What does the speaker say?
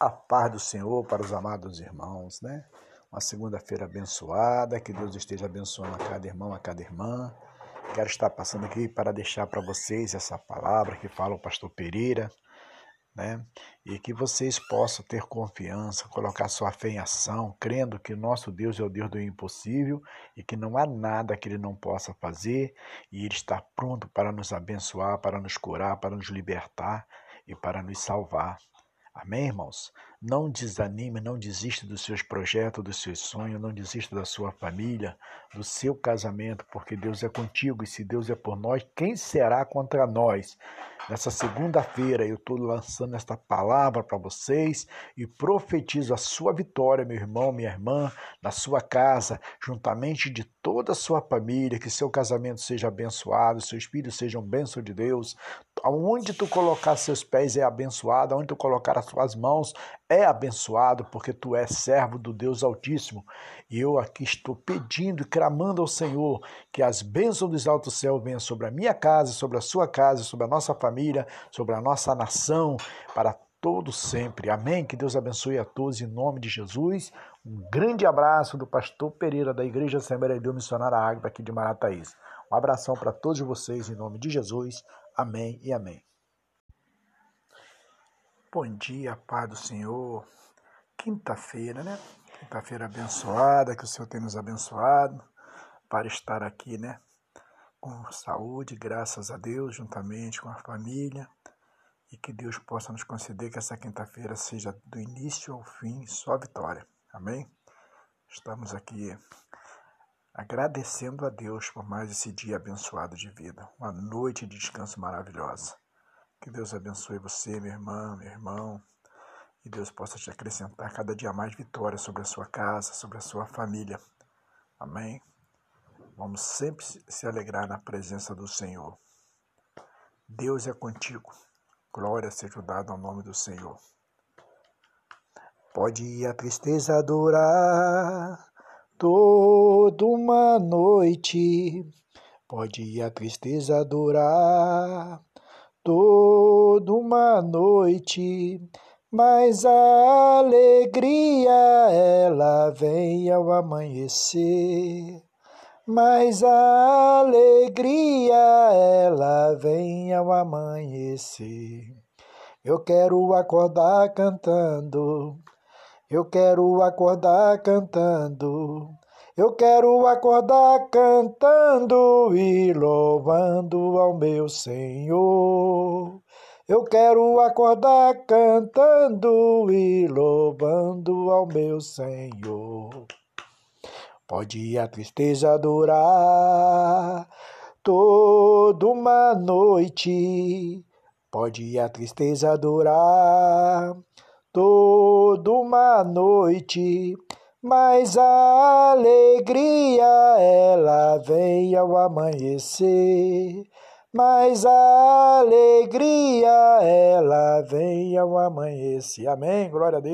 A paz do Senhor para os amados irmãos, né? Uma segunda-feira abençoada, que Deus esteja abençoando a cada irmão, a cada irmã. Quero estar passando aqui para deixar para vocês essa palavra que fala o pastor Pereira, né? E que vocês possam ter confiança, colocar sua fé em ação, crendo que nosso Deus é o Deus do impossível e que não há nada que ele não possa fazer e ele está pronto para nos abençoar, para nos curar, para nos libertar e para nos salvar. Amém, irmãos? Não desanime, não desista dos seus projetos, dos seus sonhos, não desista da sua família, do seu casamento, porque Deus é contigo e se Deus é por nós, quem será contra nós? Nessa segunda-feira eu estou lançando esta palavra para vocês e profetizo a sua vitória, meu irmão, minha irmã, na sua casa, juntamente de toda a sua família, que seu casamento seja abençoado, seus filhos sejam bênção de Deus. Aonde tu colocar seus pés é abençoado, aonde tu colocar as suas mãos é abençoado, porque tu és servo do Deus Altíssimo. E eu aqui estou pedindo e clamando ao Senhor que as bênçãos dos altos céus venham sobre a minha casa, sobre a sua casa, sobre a nossa família, sobre a nossa nação, para todo sempre. Amém? Que Deus abençoe a todos em nome de Jesus. Um grande abraço do pastor Pereira da Igreja Assembleia de Deus Missionária Águia aqui de Marataízes. Um abração para todos vocês em nome de Jesus. Amém e amém. Bom dia, Pai do Senhor. Quinta-feira, né? Quinta-feira abençoada, que o Senhor tem nos abençoado para estar aqui, né? Com saúde, graças a Deus, juntamente com a família. E que Deus possa nos conceder que essa quinta-feira seja do início ao fim só vitória. Amém? Estamos aqui agradecendo a Deus por mais esse dia abençoado de vida, uma noite de descanso maravilhosa. Que Deus abençoe você, minha irmã, meu irmão, e Deus possa te acrescentar cada dia mais vitória sobre a sua casa, sobre a sua família. Amém? Vamos sempre se alegrar na presença do Senhor. Deus é contigo. Glória seja dada ao nome do Senhor. Pode a tristeza durar toda uma noite, pode a tristeza durar toda uma noite, mas a alegria ela vem ao amanhecer. Mas a alegria ela vem ao amanhecer. Eu quero acordar cantando, eu quero acordar cantando. Eu quero acordar cantando e louvando ao meu Senhor. Eu quero acordar cantando e louvando ao meu Senhor. Pode a tristeza durar toda uma noite, pode a tristeza durar toda uma noite mas a alegria ela vem ao amanhecer. Mas a alegria ela vem ao amanhecer. Amém. Glória a Deus.